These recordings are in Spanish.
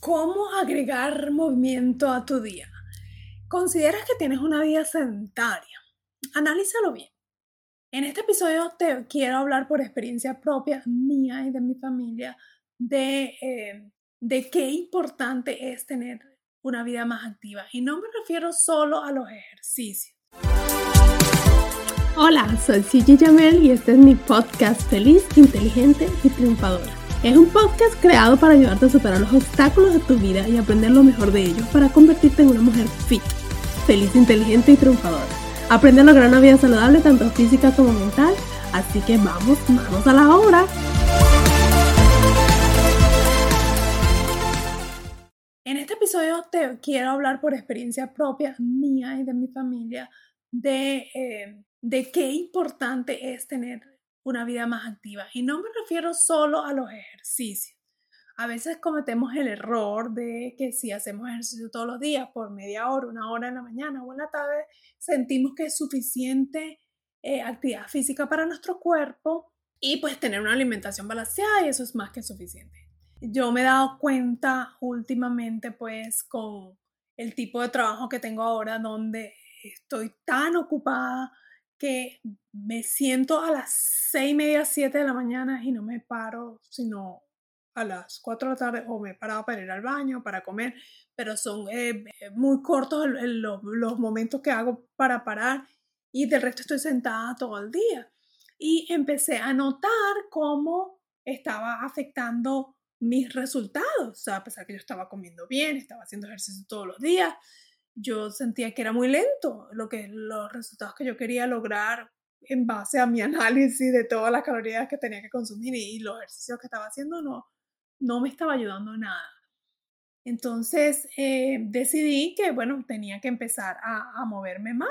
¿Cómo agregar movimiento a tu día? ¿Consideras que tienes una vida sedentaria? Analízalo bien. En este episodio te quiero hablar por experiencia propia mía y de mi familia de, eh, de qué importante es tener una vida más activa. Y no me refiero solo a los ejercicios. Hola, soy Gigi Jamel y este es mi podcast Feliz, Inteligente y Triunfadora. Es un podcast creado para ayudarte a superar los obstáculos de tu vida y aprender lo mejor de ellos para convertirte en una mujer fit, feliz, inteligente y triunfadora. Aprende a lograr una vida saludable tanto física como mental, así que vamos, vamos a la obra. En este episodio te quiero hablar por experiencia propia mía y de mi familia de, eh, de qué importante es tener una vida más activa. Y no me refiero solo a los ejercicios. A veces cometemos el error de que si hacemos ejercicio todos los días por media hora, una hora en la mañana o en la tarde, sentimos que es suficiente eh, actividad física para nuestro cuerpo y pues tener una alimentación balanceada y eso es más que suficiente. Yo me he dado cuenta últimamente pues con el tipo de trabajo que tengo ahora donde estoy tan ocupada que me siento a las seis y media, siete de la mañana y no me paro, sino a las cuatro de la tarde o me he parado para ir al baño, para comer, pero son eh, muy cortos los, los momentos que hago para parar y del resto estoy sentada todo el día. Y empecé a notar cómo estaba afectando mis resultados, o sea, a pesar que yo estaba comiendo bien, estaba haciendo ejercicio todos los días, yo sentía que era muy lento lo que, los resultados que yo quería lograr en base a mi análisis de todas las calorías que tenía que consumir y, los ejercicios que estaba haciendo no, no me estaba ayudando nada. Entonces eh, decidí que, bueno, tenía que empezar a, a moverme más.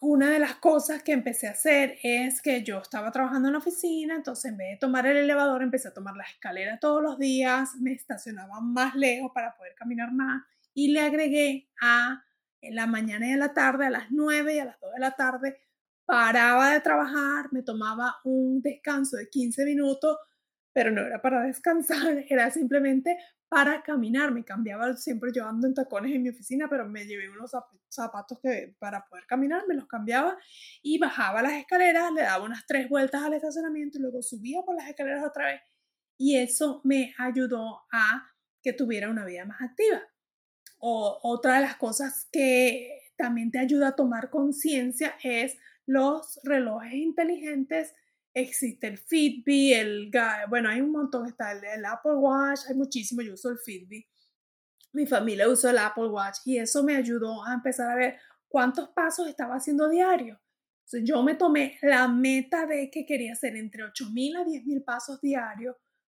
Una de las cosas que empecé a hacer es que yo estaba trabajando en la oficina, entonces en vez de tomar el elevador, empecé a tomar la escalera todos los días, me estacionaba más lejos para poder caminar más y le agregué a la mañana y a la tarde, a las 9 y a las 2 de la tarde, paraba de trabajar, me tomaba un descanso de 15 minutos, pero no era para descansar, era simplemente para caminar. Me cambiaba siempre yo ando en tacones en mi oficina, pero me llevé unos zapatos que para poder caminar, me los cambiaba y bajaba las escaleras, le daba unas tres vueltas al estacionamiento y luego subía por las escaleras otra vez. Y eso me ayudó a que tuviera una vida más activa. O otra de las cosas que también te ayuda a tomar conciencia es los relojes inteligentes. Existe el Fitbit, el, bueno, hay un montón, está el, Apple Watch, hay muchísimo, yo uso el Fitbit. Mi familia usa el Apple Watch y eso me ayudó a empezar a ver cuántos pasos estaba haciendo diario. yo me tomé la meta de que quería hacer entre 8.000 a 10.000 pasos diarios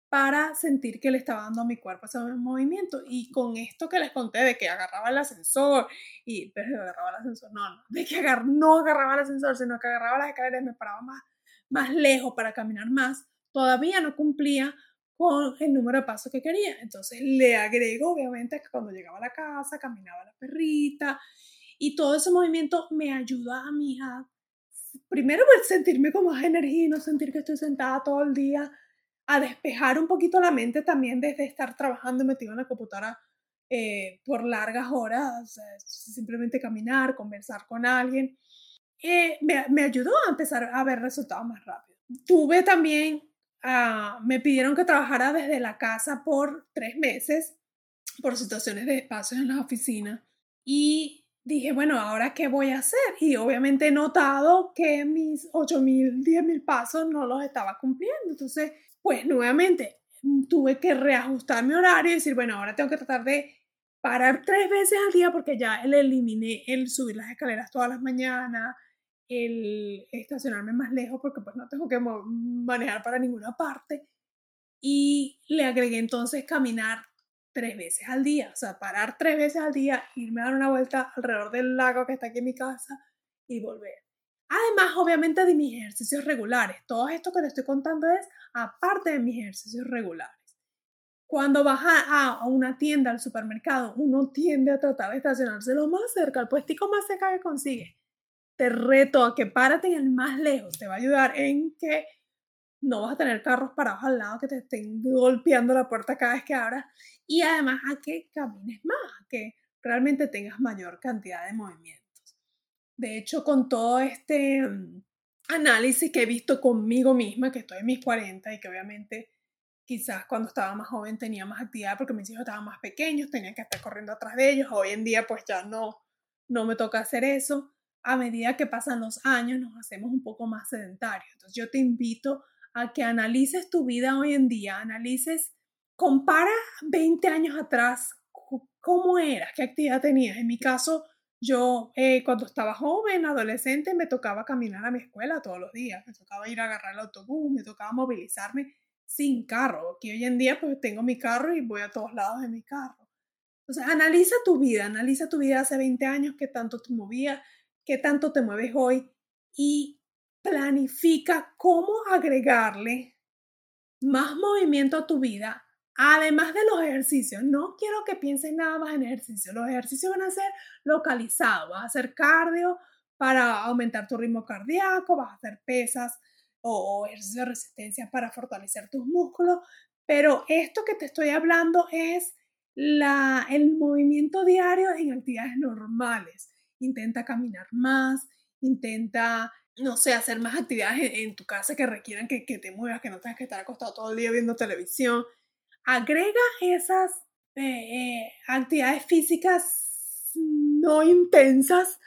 para sentir que le estaba dando a mi cuerpo ese movimiento. Y con esto que les conté de que agarraba el ascensor, y pero agarraba el ascensor, no, no, de que agar, no agarraba el ascensor, sino que agarraba las escaleras y me paraba más, más lejos para caminar más, todavía no cumplía con el número de pasos que quería. Entonces le agrego, obviamente, que cuando llegaba a la casa, caminaba la perrita, y todo ese movimiento me ayuda a mí a, primero, pues, sentirme con más energía y no sentir que estoy sentada todo el día a despejar un poquito la mente también desde estar trabajando metido en la computadora eh, por largas horas, simplemente caminar, conversar con alguien, eh, me, ayudó a empezar a ver resultados más rápido. Tuve también, ah, me pidieron que trabajara desde la casa por tres meses por situaciones de espacios en la oficina y dije, bueno, ¿ahora qué voy a hacer? Y obviamente he notado que mis 8.000, 10.000 pasos no los estaba cumpliendo. Entonces pues nuevamente mm, tuve que reajustar mi horario y decir, bueno, ahora tengo que tratar de parar tres veces al día porque ya le eliminé el subir las escaleras todas las mañanas, el estacionarme más lejos porque pues no tengo que manejar para ninguna parte. y le agregué entonces caminar tres veces al día, o sea, parar tres veces al día, irme a dar una vuelta alrededor del lago que está aquí en mi casa y volver. Además, obviamente, de mis ejercicios regulares. Todo esto que te estoy contando es aparte de mis ejercicios regulares. Cuando vas a, una tienda, al supermercado, uno tiende a tratar de estacionarse lo más cerca, el puestico más cerca que consigue. Te reto a que párate en el más lejos. Te va a ayudar en que no vas a tener carros parados al lado que te estén golpeando la puerta cada vez que abras y además a que camines más, a que realmente tengas mayor cantidad de movimientos. De hecho, con todo este mm, análisis que he visto conmigo misma, que estoy en mis 40 y que obviamente quizás cuando estaba más joven tenía más actividad porque mis hijos estaban más pequeños, tenía que estar corriendo atrás de ellos, hoy en día pues ya no, no me toca hacer eso. A medida que pasan los años nos hacemos un poco más sedentarios. Entonces yo te invito a que analices tu vida hoy en día, analices, compara 20 años atrás, cómo eras, qué actividad tenías. En mi caso, yo eh, cuando estaba joven, adolescente, me tocaba caminar a mi escuela todos los días, me tocaba ir a agarrar el autobús, me tocaba movilizarme sin carro, que hoy en día pues tengo mi carro y voy a todos lados de mi carro. Entonces, analiza tu vida, analiza tu vida hace 20 años, qué tanto te movías, qué tanto te mueves hoy y planifica cómo agregarle más movimiento a tu vida, además de los ejercicios. No quiero que pienses nada más en ejercicios. Los ejercicios van a ser localizados. Vas a hacer cardio para aumentar tu ritmo cardíaco, vas a hacer pesas o, ejercicios de resistencia para fortalecer tus músculos. Pero esto que te estoy hablando es el movimiento diario en actividades normales. Intenta caminar más, intenta no sé, hacer más actividades en, tu casa que requieran que, te muevas, que no tengas que estar acostado todo el día viendo televisión. Agrega esas eh, eh, actividades físicas no intensas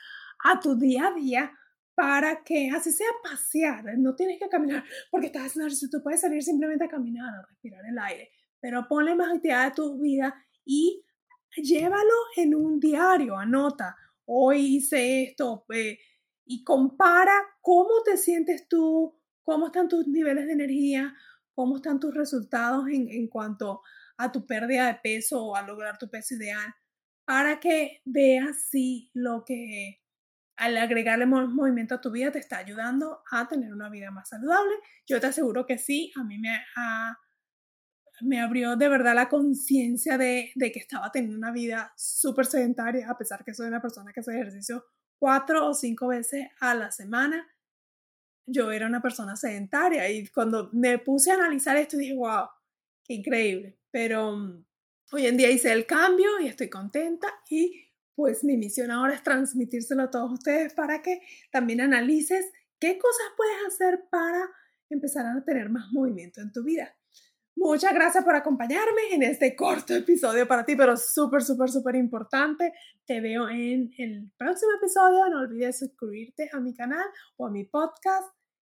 a tu día a día para que así sea pasear, no tienes que caminar porque estás haciendo ejercicio, tú puedes salir simplemente a caminar, a respirar el aire, pero ponle más actividad a tu vida y llévalo en un diario, anota, hoy hice esto, y compara cómo te sientes tú, cómo están tus niveles de energía, cómo están tus resultados en, en cuanto a tu pérdida de peso o a lograr tu peso ideal, para que veas si lo que al agregarle movimiento a tu vida te está ayudando a tener una vida más saludable. Yo te aseguro que sí, a mí me, me abrió de verdad la conciencia de, de, que estaba teniendo una vida súper sedentaria, a pesar que soy una persona que hace ejercicio cuatro o cinco veces a la semana, yo era una persona sedentaria y cuando me puse a analizar esto dije, wow, qué increíble. Pero mm, hoy en día hice el cambio y estoy contenta y pues mi misión ahora es transmitírselo a todos ustedes para que también analices qué cosas puedes hacer para empezar a tener más movimiento en tu vida. Muchas gracias por acompañarme en este corto episodio para ti, pero súper, súper, súper importante. Te veo en el próximo episodio. No olvides suscribirte a mi canal o a mi podcast